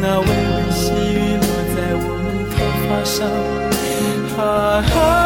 那微微细雨落在我们头发上，啊。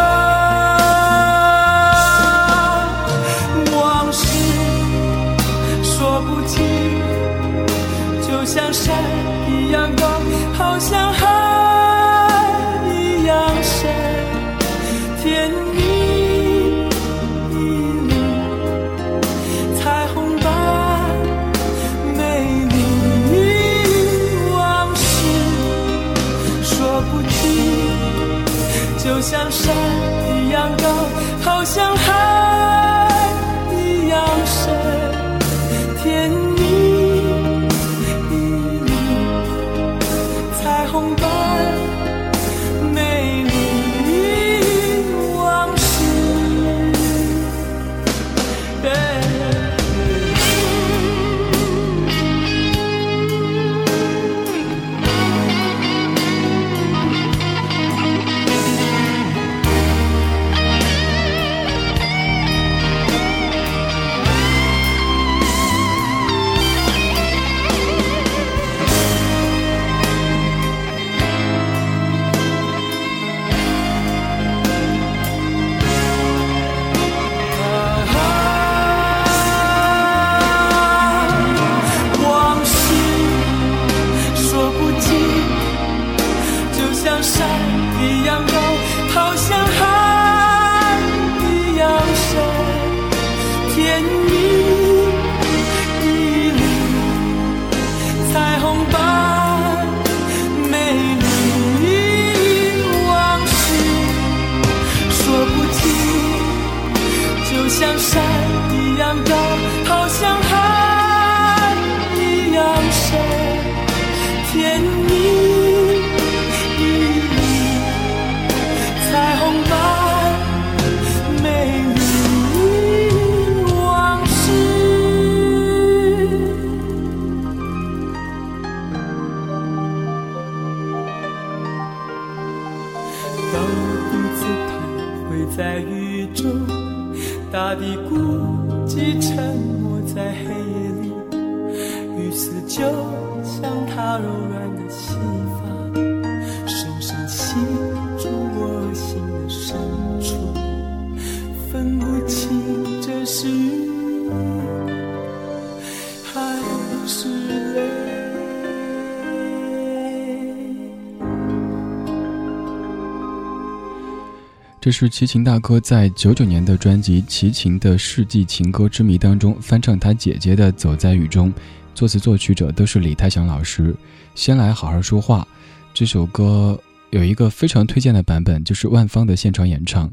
是齐秦大哥在九九年的专辑《齐秦的世纪情歌之谜》当中翻唱他姐姐的《走在雨中》，作词作曲者都是李泰祥老师。先来好好说话，这首歌有一个非常推荐的版本，就是万芳的现场演唱。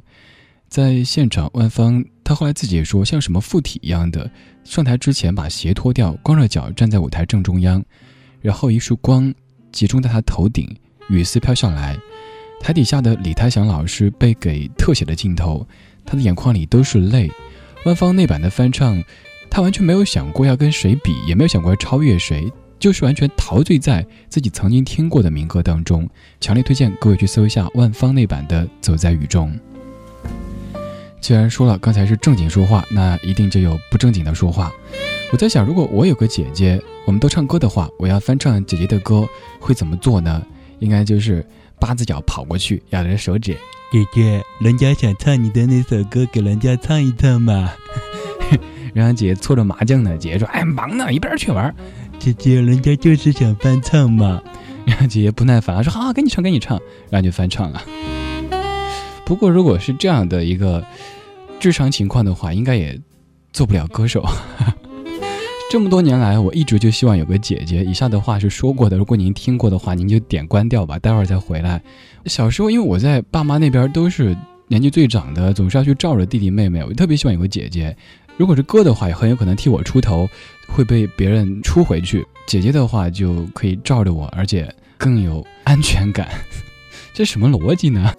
在现场，万芳她后来自己也说，像什么附体一样的，上台之前把鞋脱掉，光着脚站在舞台正中央，然后一束光集中在她头顶，雨丝飘下来。台底下的李泰祥老师被给特写的镜头，他的眼眶里都是泪。万芳那版的翻唱，他完全没有想过要跟谁比，也没有想过要超越谁，就是完全陶醉在自己曾经听过的民歌当中。强烈推荐各位去搜一下万芳那版的《走在雨中》。既然说了刚才是正经说话，那一定就有不正经的说话。我在想，如果我有个姐姐，我们都唱歌的话，我要翻唱姐姐的歌会怎么做呢？应该就是八字脚跑过去，咬着手指，姐姐，人家想唱你的那首歌，给人家唱一唱嘛。然后姐姐搓着麻将呢，姐姐说：“哎，忙呢，一边去玩。”姐姐，人家就是想翻唱嘛。然后姐姐不耐烦了，说：“好，给你唱，给你唱。”然后就翻唱了。不过，如果是这样的一个智商情况的话，应该也做不了歌手。这么多年来，我一直就希望有个姐姐。以下的话是说过的，如果您听过的话，您就点关掉吧，待会儿再回来。小时候，因为我在爸妈那边都是年纪最长的，总是要去罩着弟弟妹妹，我特别希望有个姐姐。如果是哥的话，也很有可能替我出头，会被别人出回去。姐姐的话就可以罩着我，而且更有安全感。这什么逻辑呢？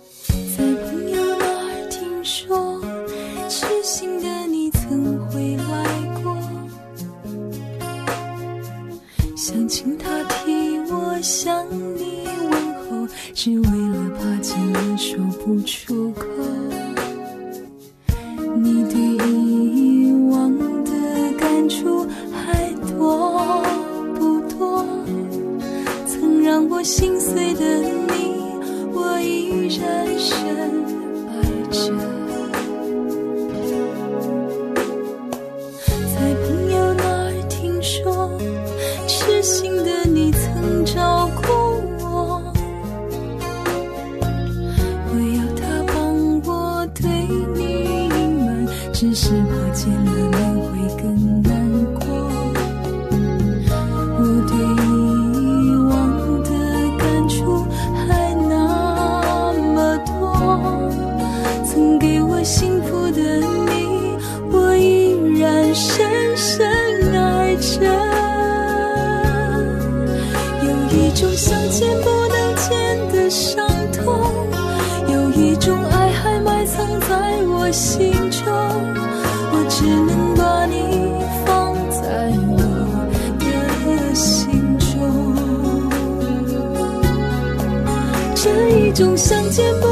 见不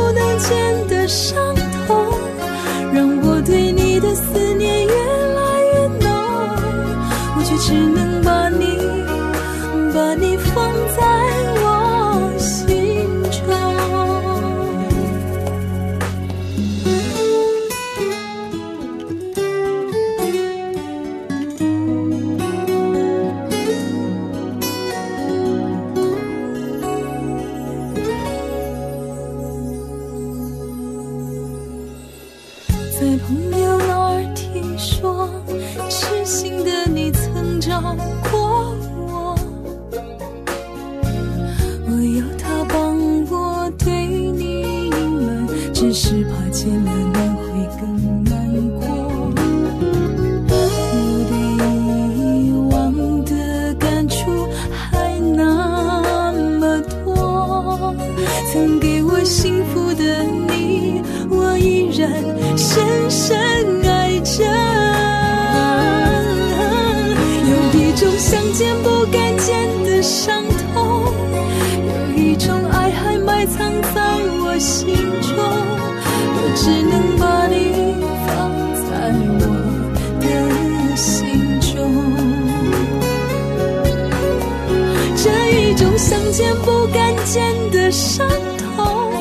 伤痛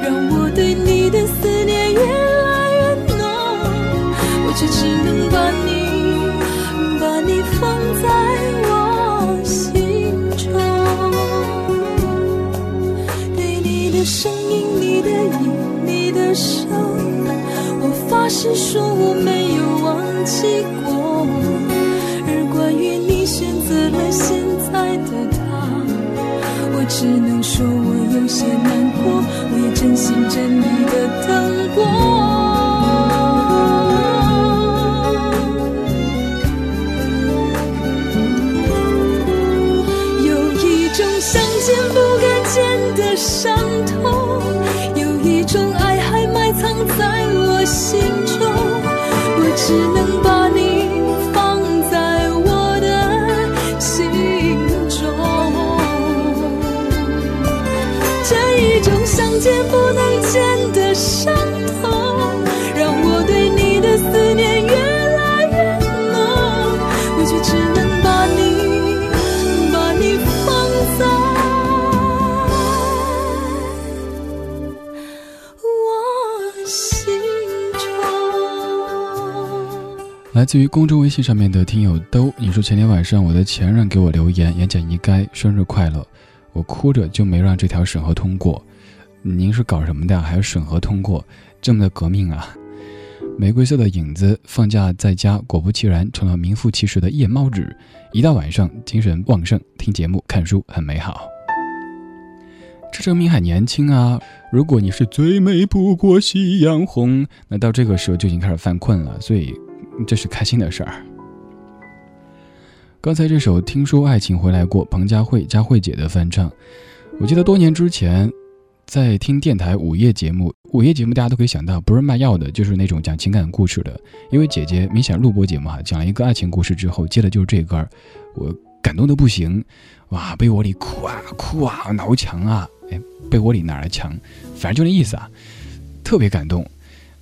让我对你的思念越来越浓我却只能把你把你放在我心中。对你的声音你的影你的手我发誓说些难过，我也真心真意的等过。来自于公众微信上面的听友都，你说前天晚上我的前任给我留言，言简意赅，生日快乐。我哭着就没让这条审核通过。您是搞什么的？还要审核通过？这么的革命啊！玫瑰色的影子，放假在家，果不其然成了名副其实的夜猫子。一到晚上，精神旺盛，听节目、看书很美好。这证明还年轻啊！如果你是最美不过夕阳红，那到这个时候就已经开始犯困了，所以这是开心的事儿。刚才这首《听说爱情回来过》，彭佳慧、佳慧姐的翻唱。我记得多年之前，在听电台午夜节目，午夜节目大家都可以想到，不是卖药的，就是那种讲情感故事的。因为姐姐明显录播节目哈，讲了一个爱情故事之后，接的就是这歌，我感动的不行，哇，被窝里哭啊哭啊，挠墙啊，哎，被窝里哪来墙？反正就那意思啊，特别感动。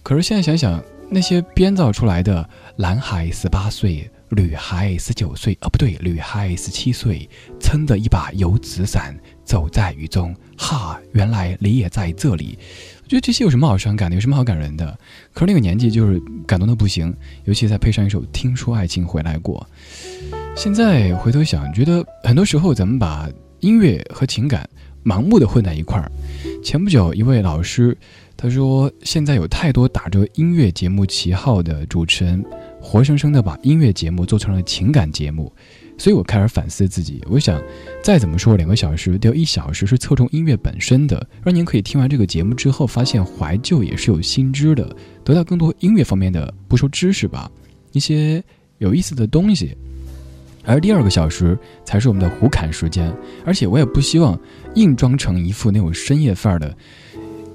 可是现在想想，那些编造出来的男孩十八岁。女孩十九岁，哦不对，女孩十七岁，撑着一把油纸伞走在雨中。哈，原来你也在这里。我觉得这些有什么好伤感的？有什么好感人的？可是那个年纪就是感动的不行，尤其再配上一首《听说爱情回来过》。现在回头想，觉得很多时候咱们把音乐和情感盲目的混在一块儿。前不久，一位老师他说，现在有太多打着音乐节目旗号的主持人。活生生的把音乐节目做成了情感节目，所以我开始反思自己。我想，再怎么说，两个小时得有一小时是侧重音乐本身的，让您可以听完这个节目之后，发现怀旧也是有新知的，得到更多音乐方面的，不说知识吧，一些有意思的东西。而第二个小时才是我们的胡侃时间，而且我也不希望硬装成一副那种深夜范儿的。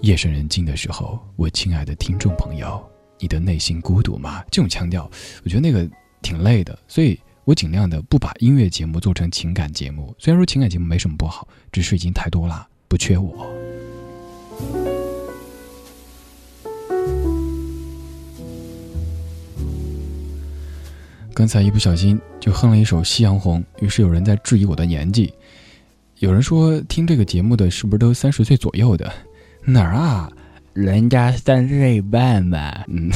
夜深人静的时候，我亲爱的听众朋友。你的内心孤独吗？这种腔调，我觉得那个挺累的，所以我尽量的不把音乐节目做成情感节目。虽然说情感节目没什么不好，只是已经太多了，不缺我。刚才一不小心就哼了一首《夕阳红》，于是有人在质疑我的年纪，有人说听这个节目的是不是都三十岁左右的？哪儿啊？人家三岁半吧，嗯，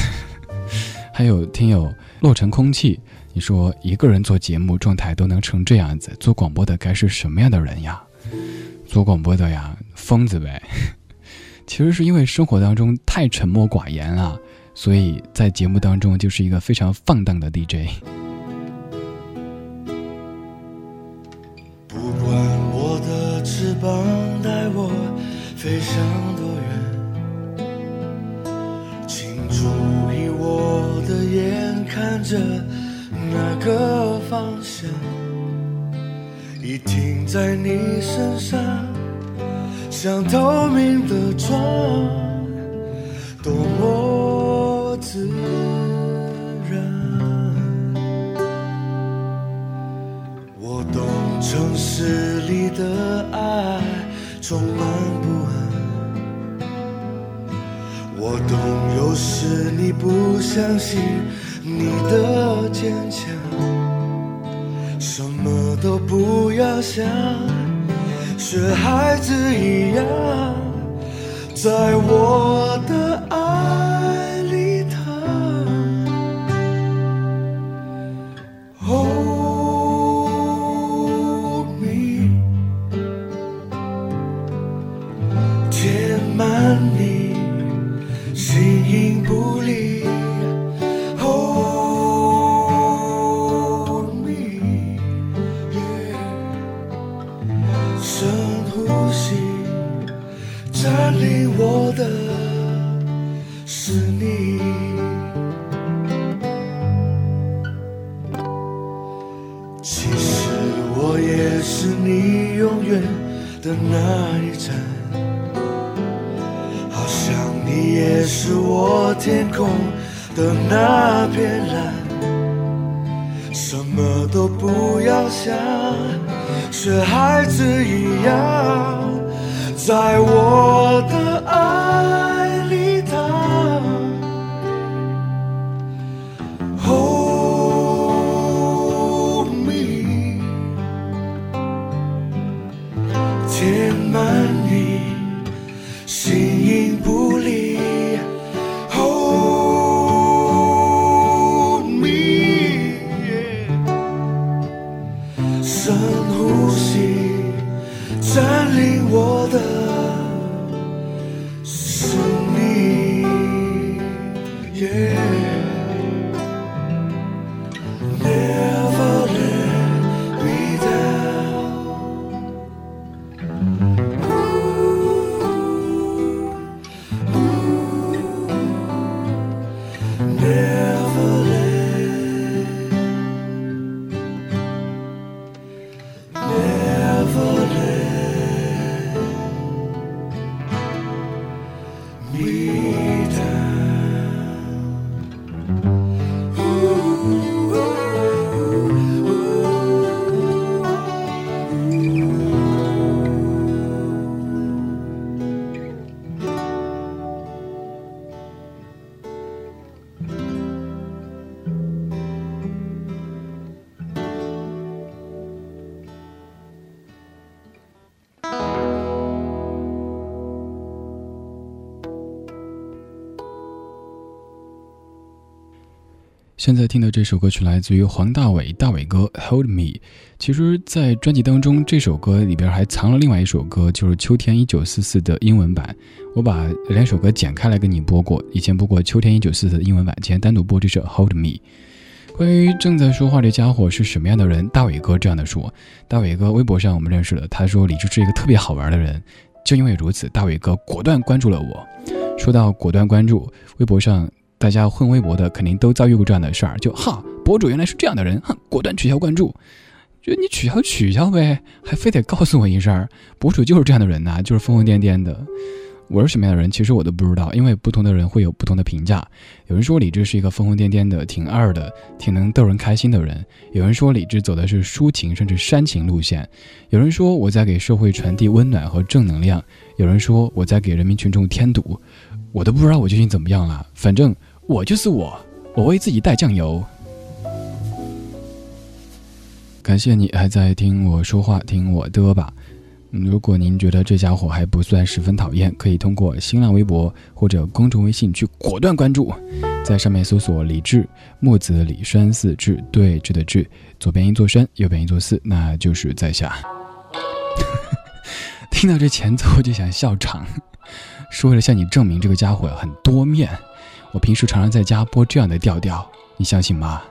还有听友落成空气，你说一个人做节目状态都能成这样子，做广播的该是什么样的人呀？做广播的呀，疯子呗。其实是因为生活当中太沉默寡言了，所以在节目当中就是一个非常放荡的 DJ。不管我的翅膀带我飞向看着那个方向，已停在你身上，像透明的窗，多么自然。我懂城市里的爱，充满不安。我懂，有时你不相信你的坚强，什么都不要想，学孩子一样，在我的你也是我天空的那片蓝，什么都不要想，学孩子一样，在我的爱。现在听的这首歌曲来自于黄大炜，大炜哥《Hold Me》。其实，在专辑当中，这首歌里边还藏了另外一首歌，就是《秋天一九四四》的英文版。我把两首歌剪开来跟你播过，以前播过《秋天一九四四》的英文版，今天单独播这首《Hold Me》。关于正在说话这家伙是什么样的人，大伟哥这样的说。大伟哥微博上我们认识了，他说李志是一个特别好玩的人，就因为如此，大伟哥果断关注了我。说到果断关注，微博上大家混微博的肯定都遭遇过这样的事儿，就哈，博主原来是这样的人，哼，果断取消关注。就你取消取消呗，还非得告诉我一声，博主就是这样的人呐、就是疯疯癫癫的。我是什么样的人，其实我都不知道，因为不同的人会有不同的评价。有人说李志是一个疯疯癫癫的、挺二的、挺能逗人开心的人；有人说李志走的是抒情甚至煽情路线；有人说我在给社会传递温暖和正能量；有人说我在给人民群众添堵。我都不知道我究竟怎么样了，反正我就是我，我为自己带酱油。感谢你还在听我说话，听我的吧。如果您觉得这家伙还不算十分讨厌，可以通过新浪微博或者公众微信去果断关注，在上面搜索“李志木子李山寺志对峙的志，左边一座山，右边一座寺，那就是在下。听到这前奏我就想笑场，是为了向你证明这个家伙很多面。我平时常常在家播这样的调调，你相信吗？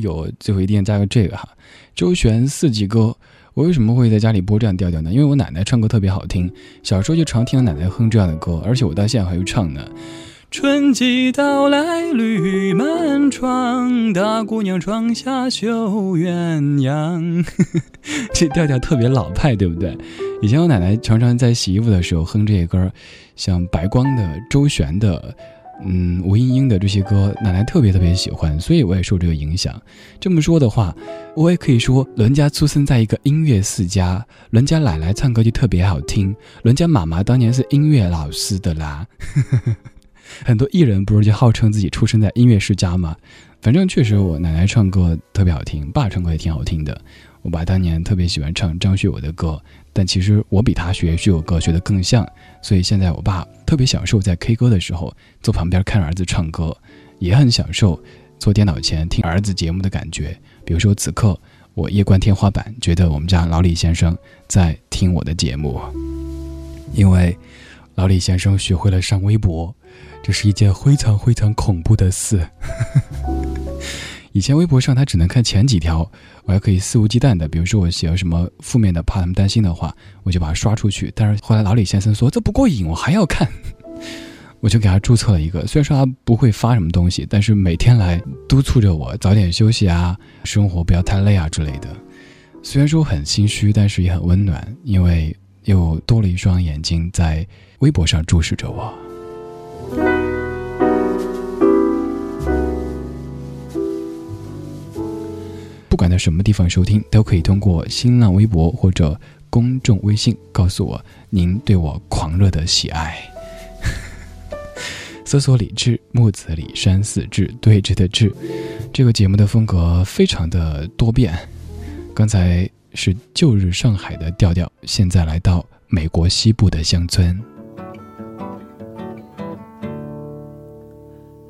有最后一定加个这个哈。周璇四季歌，我为什么会在家里播这样调调呢？因为我奶奶唱歌特别好听，小时候就常听奶奶哼这样的歌，而且我到现在还会唱呢。春季到来绿满窗，大姑娘窗下绣鸳鸯。这调调特别老派，对不对？以前我奶奶常常在洗衣服的时候哼这些歌，像白光的、周璇的。嗯，吴英英的这些歌，奶奶特别特别喜欢，所以我也受这个影响。这么说的话，我也可以说，伦家出生在一个音乐世家，伦家奶奶唱歌就特别好听，伦家妈妈当年是音乐老师的啦。很多艺人不是就号称自己出生在音乐世家吗？反正确实，我奶奶唱歌特别好听，爸唱歌也挺好听的。我爸当年特别喜欢唱张学友的歌，但其实我比他学学友歌学得更像，所以现在我爸特别享受在 K 歌的时候坐旁边看儿子唱歌，也很享受坐电脑前听儿子节目的感觉。比如说此刻我夜观天花板，觉得我们家老李先生在听我的节目，因为老李先生学会了上微博，这是一件非常非常恐怖的事。以前微博上他只能看前几条，我还可以肆无忌惮的，比如说我写了什么负面的，怕他们担心的话，我就把它刷出去。但是后来老李先生说这不过瘾，我还要看，我就给他注册了一个。虽然说他不会发什么东西，但是每天来督促着我早点休息啊，生活不要太累啊之类的。虽然说很心虚，但是也很温暖，因为又多了一双眼睛在微博上注视着我。不管在什么地方收听，都可以通过新浪微博或者公众微信告诉我您对我狂热的喜爱。搜索“李志木子李山寺志对峙的志”，这个节目的风格非常的多变。刚才是旧日上海的调调，现在来到美国西部的乡村。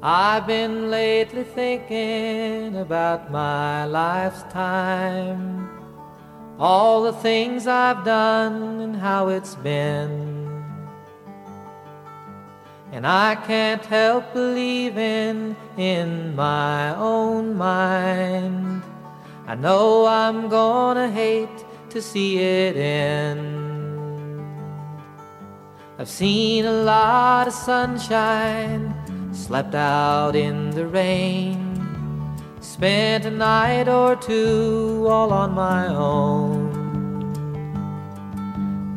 I've been lately thinking about my life's time, all the things I've done and how it's been. And I can't help believing in my own mind. I know I'm gonna hate to see it end. I've seen a lot of sunshine Slept out in the rain. Spent a night or two all on my own.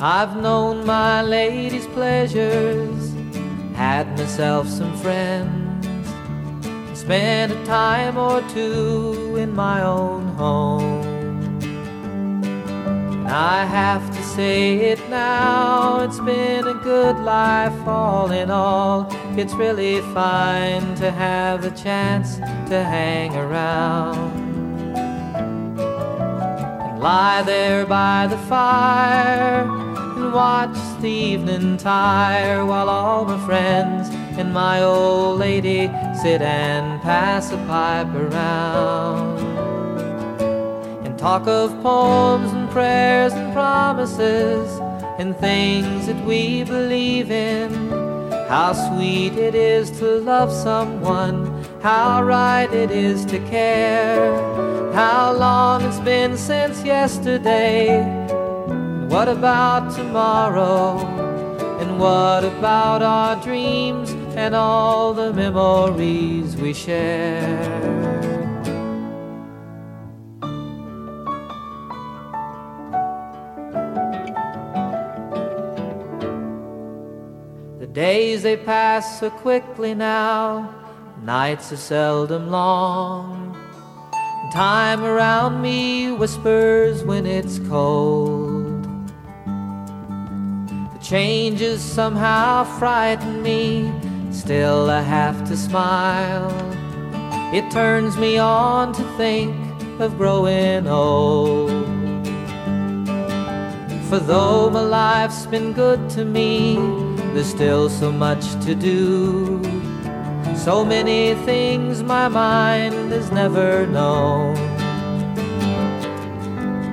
I've known my lady's pleasures, had myself some friends, spent a time or two in my own home. I have to say it now, it's been a good life all in all. It's really fine to have a chance to hang around. And lie there by the fire and watch the evening tire while all my friends and my old lady sit and pass a pipe around and talk of poems prayers and promises and things that we believe in. How sweet it is to love someone, how right it is to care. How long it's been since yesterday. What about tomorrow? And what about our dreams and all the memories we share? Days they pass so quickly now, nights are seldom long. Time around me whispers when it's cold. The changes somehow frighten me, still I have to smile. It turns me on to think of growing old. For though my life's been good to me, there's still so much to do. So many things my mind has never known.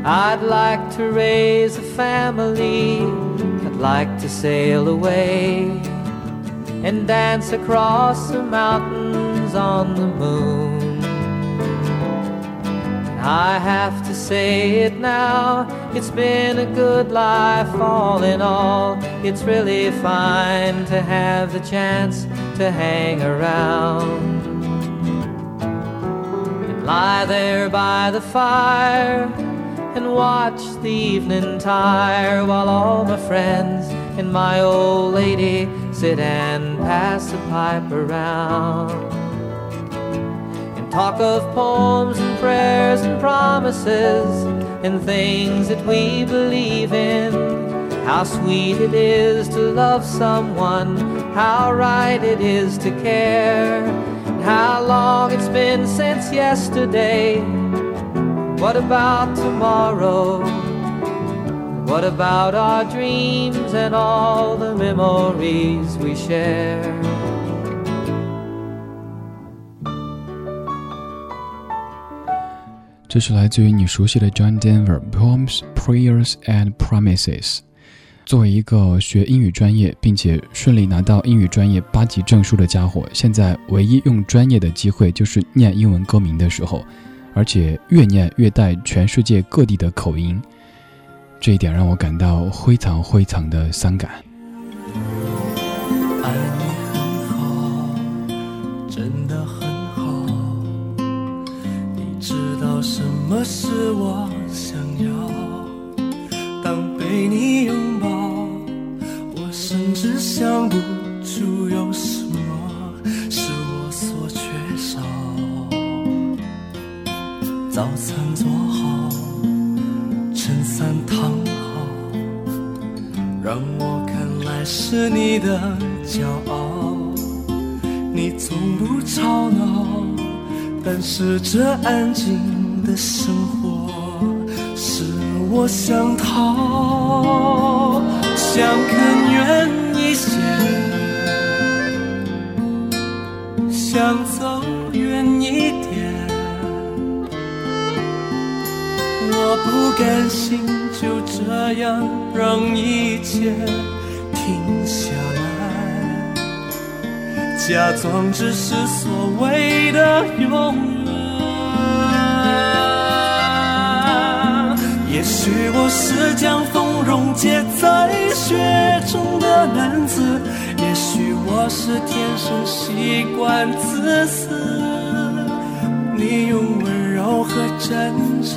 I'd like to raise a family, I'd like to sail away and dance across the mountains on the moon. I have to say it now. It's been a good life, all in all. It's really fine to have the chance to hang around. And lie there by the fire and watch the evening tire while all my friends and my old lady sit and pass the pipe around talk of poems and prayers and promises and things that we believe in. How sweet it is to love someone, how right it is to care, how long it's been since yesterday. What about tomorrow? What about our dreams and all the memories we share? 这是来自于你熟悉的 John Denver Poems, Prayers and Promises。作为一个学英语专业并且顺利拿到英语专业八级证书的家伙，现在唯一用专业的机会就是念英文歌名的时候，而且越念越带全世界各地的口音，这一点让我感到非常非常的伤感。什么是我想要？当被你拥抱，我甚至想不出有什么是我所缺少。早餐做好，衬衫烫好，让我看来是你的骄傲。你从不吵闹，但是这安静。的生活是我想逃，想更远一些，想走远一点。我不甘心就这样让一切停下来，假装只是所谓的永许我是将风溶解在雪中的男子，也许我是天生习惯自私。你用温柔和真挚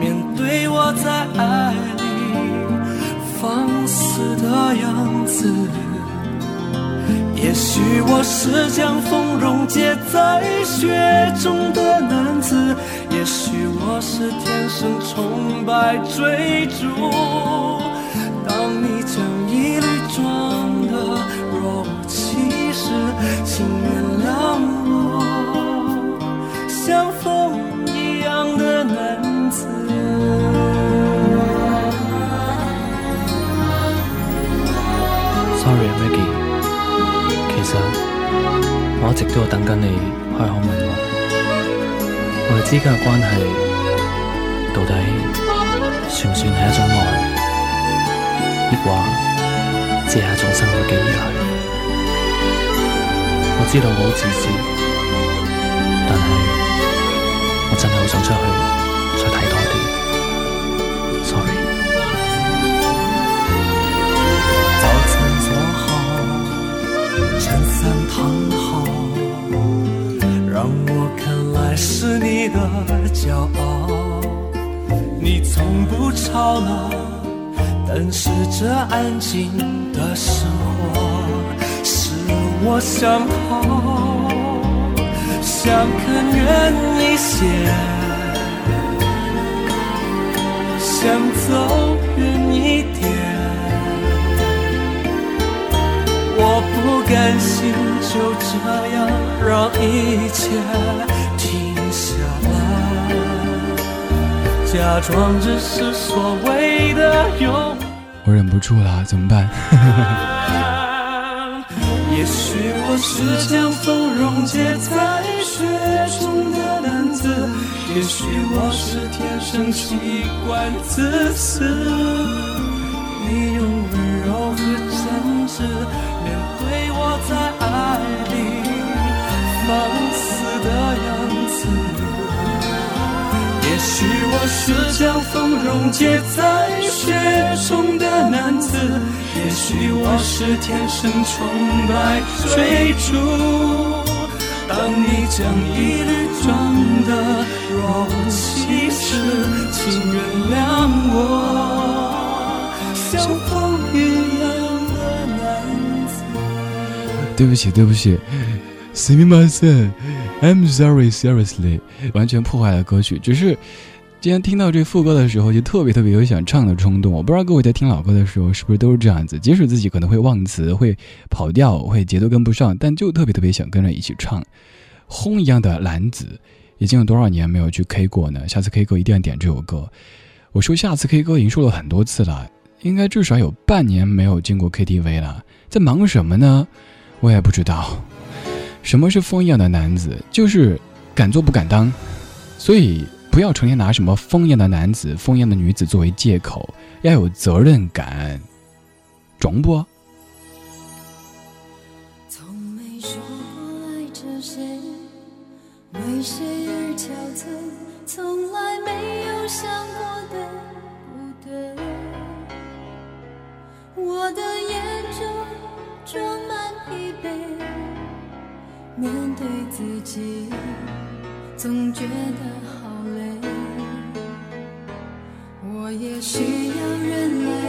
面对我在爱里放肆的样子。也许我是将风溶解在雪中的男子。也许我是天生崇拜追逐，当你将疑虑装的若无其事，情愿我等緊你開口問我。我哋之間嘅關係到底算唔算係一種愛，抑或只係一種生活嘅依賴？我知道我好自私，但係我真係好想出去再睇多啲。Sorry。早餐做好，衬衫烫好，看。是你的骄傲，你从不吵闹，但是这安静的生活使我想逃，想更远一些，想走远一点，我不甘心就这样让一切。假装只是所谓的永我忍不住了，怎么办？也许我是将风溶解在雪中的男子，也许我是天生习惯自私。你用温柔和真挚面对我在爱里放肆的样子，也许。我是将风溶解在雪中的男子，也许我是天生崇拜水珠。当你将一缕装的若无其事，请原谅我，像风一样的男子。对不起，对不起 s i m i m a s e I'm sorry, seriously，完全破坏了歌曲。只是今天听到这副歌的时候，就特别特别有想唱的冲动。我不知道各位在听老歌的时候是不是都是这样子，即使自己可能会忘词、会跑调、会节奏跟不上，但就特别特别想跟着一起唱。轰一样的男子，已经有多少年没有去 K 过呢？下次 K 歌一定要点这首歌。我说下次 K 歌已经说了很多次了，应该至少有半年没有进过 KTV 了，在忙什么呢？我也不知道。什么是风一样的男子？就是敢做不敢当，所以。不要成天拿什么风一样的男子、风一样的女子作为借口，要有责任感，中不？从没说爱着谁，为谁而憔悴，从来没有想过的对自己，总觉得好累。我也需要人来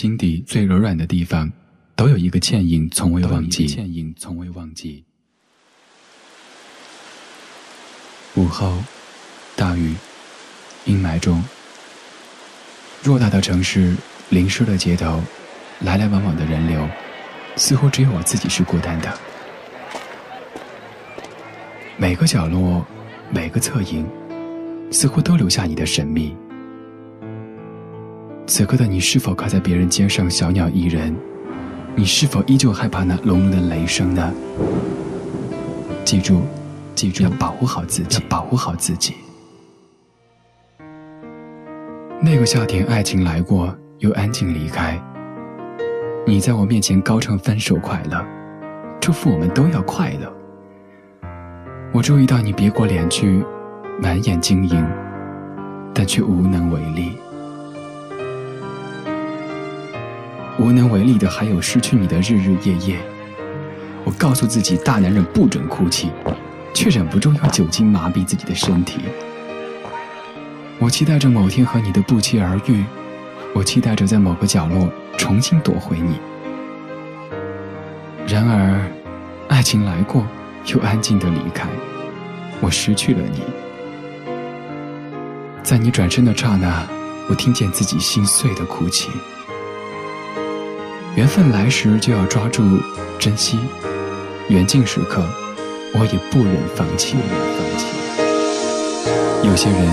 心底最柔软的地方，都有一个倩影，从未忘记。倩影从未忘记。午后，大雨，阴霾中，偌大的城市，淋湿的街头，来来往往的人流，似乎只有我自己是孤单的。每个角落，每个侧影，似乎都留下你的神秘。此刻的你是否靠在别人肩上，小鸟依人？你是否依旧害怕那隆隆的雷声呢？记住，记住，要保护好自己，保护好自己。那个夏天，爱情来过，又安静离开。你在我面前高唱分手快乐，祝福我们都要快乐。我注意到你别过脸去，满眼晶莹，但却无能为力。无能为力的还有失去你的日日夜夜。我告诉自己，大男人不准哭泣，却忍不住用酒精麻痹自己的身体。我期待着某天和你的不期而遇，我期待着在某个角落重新夺回你。然而，爱情来过，又安静的离开，我失去了你。在你转身的刹那，我听见自己心碎的哭泣。缘分来时就要抓住、珍惜，缘尽时刻，我也不忍放弃。有些人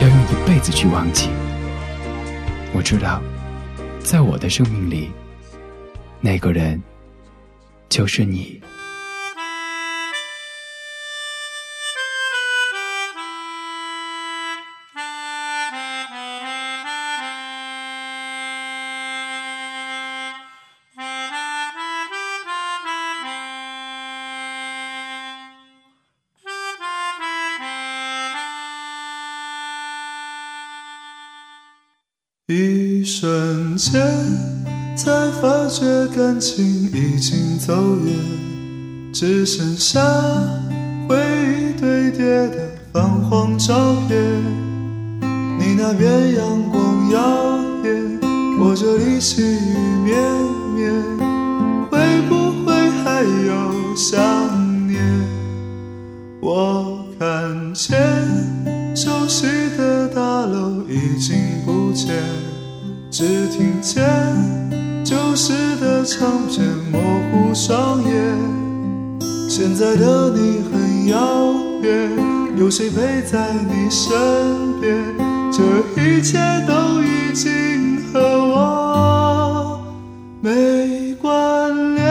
要用一辈子去忘记。我知道，在我的生命里，那个人就是你。瞬间，才发觉感情已经走远，只剩下回忆堆叠的泛黄照片。你那边阳光耀眼，我这里细雨绵绵，会不会还有想念？我看见熟悉的大楼已经不见。只听见旧时的唱片模糊双眼，现在的你很遥远，有谁陪在你身边？这一切都已经和我没关联。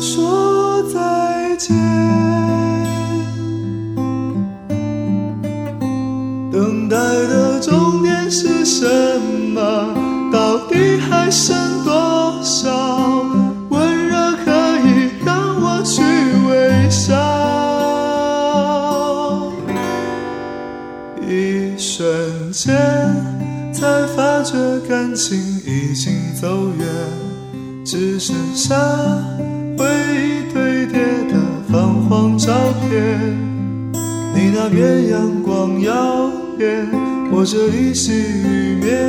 说再见。阳光耀眼，我这里细雨绵绵，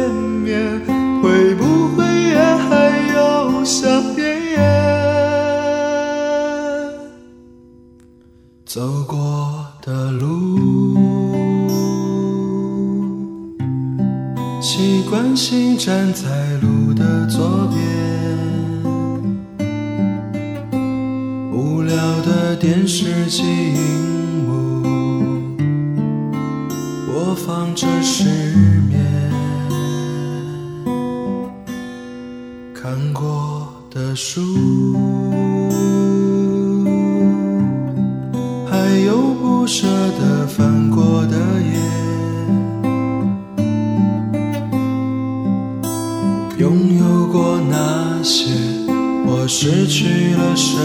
失去了省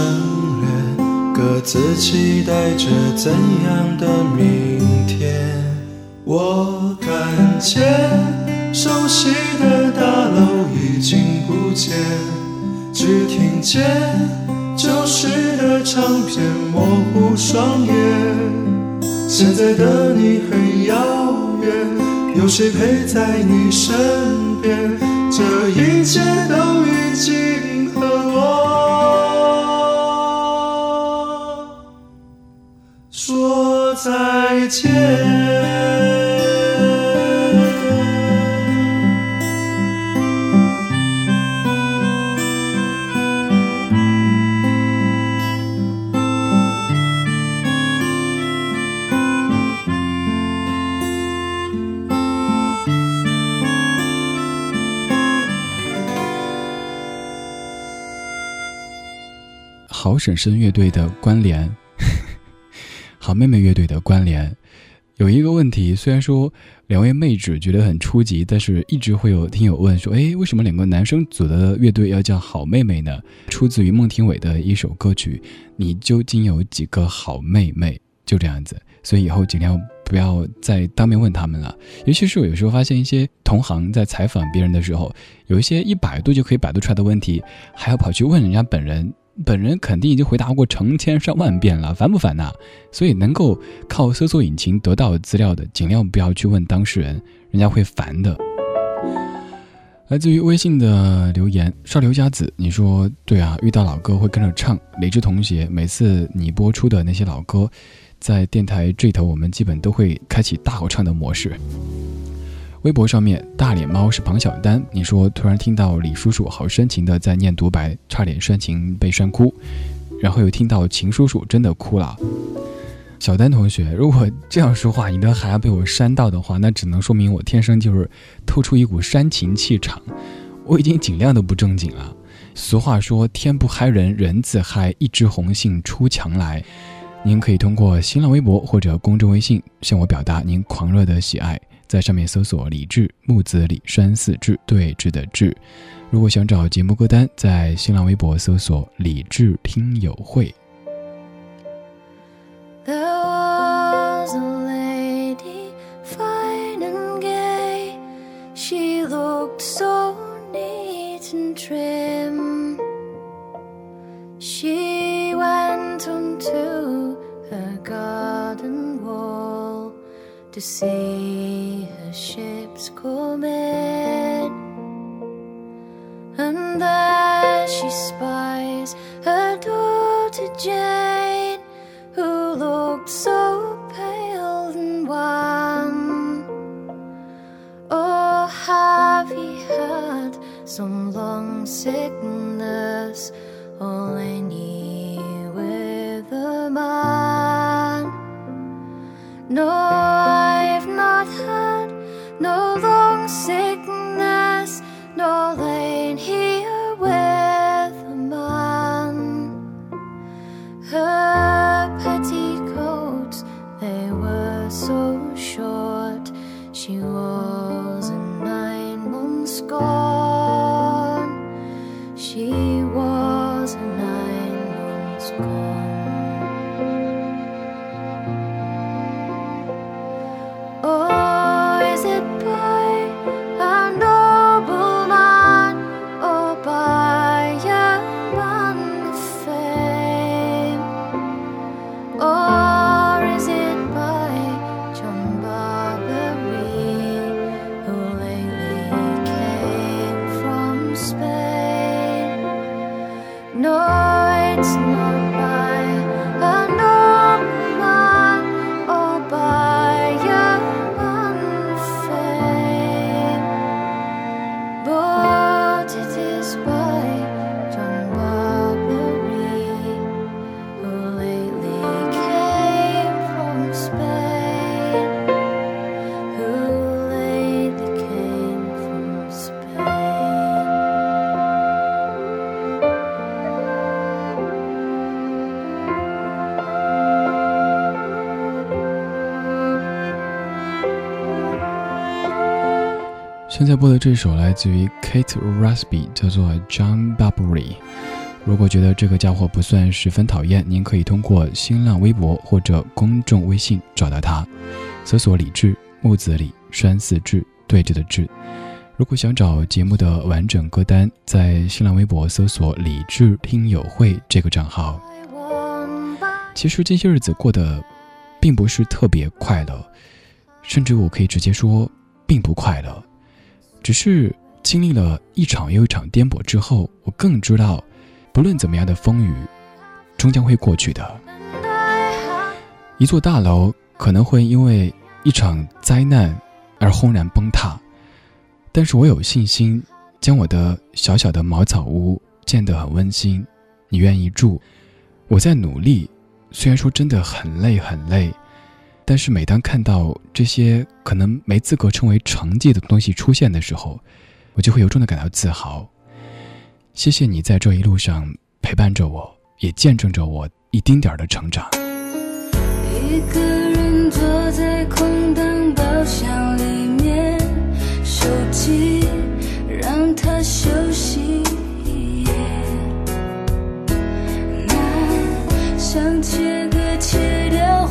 略，各自期待着怎样的明天。我看见熟悉的大楼已经不见，只听见旧时的唱片模糊双眼。现在的你很遥远，有谁陪在你身边？这一切都已经好婶婶乐队的关联，好妹妹乐队的关联，有一个问题，虽然说两位妹纸觉得很初级，但是一直会有听友问说，哎，为什么两个男生组的乐队要叫好妹妹呢？出自于孟庭苇的一首歌曲，你究竟有几个好妹妹？就这样子，所以以后尽量不要再当面问他们了。尤其是我有时候发现一些同行在采访别人的时候，有一些一百度就可以百度出来的问题，还要跑去问人家本人。本人肯定已经回答过成千上万遍了，烦不烦呐？所以能够靠搜索引擎得到资料的，尽量不要去问当事人，人家会烦的。来自于微信的留言，少刘家子，你说对啊，遇到老歌会跟着唱。雷志同学，每次你播出的那些老歌，在电台这头，我们基本都会开启大合唱的模式。微博上面，大脸猫是庞小丹。你说突然听到李叔叔好深情的在念独白，差点煽情被煽哭，然后又听到秦叔叔真的哭了。小丹同学，如果这样说话，你的还要被我煽到的话，那只能说明我天生就是透出一股煽情气场。我已经尽量的不正经了。俗话说，天不害人，人自害。一枝红杏出墙来。您可以通过新浪微博或者公众微信向我表达您狂热的喜爱。在上面搜索“李志木子李山寺志对峙的志”。如果想找节目歌单，在新浪微博搜索“李志听友会”。To see her ships come in. And there she spies her daughter Jane, who looked so pale and wan. Oh, have ye had some long sickness, 现在播的这首来自于 Kate Rusby，叫做 John Barbary。如果觉得这个家伙不算十分讨厌，您可以通过新浪微博或者公众微信找到他，搜索“李志木子李山寺志对峙的志”。如果想找节目的完整歌单，在新浪微博搜索“李志听友会”这个账号。其实这些日子过得并不是特别快乐，甚至我可以直接说。并不快乐，只是经历了一场又一场颠簸之后，我更知道，不论怎么样的风雨，终将会过去的。一座大楼可能会因为一场灾难而轰然崩塌，但是我有信心，将我的小小的茅草屋建得很温馨。你愿意住，我在努力。虽然说真的很累很累，但是每当看到这些可能没资格称为成绩的东西出现的时候，我就会由衷的感到自豪。谢谢你在这一路上陪伴着我，也见证着我一丁点儿的成长。一个人坐在空荡包厢里面，手机让休息一夜，想切割切掉。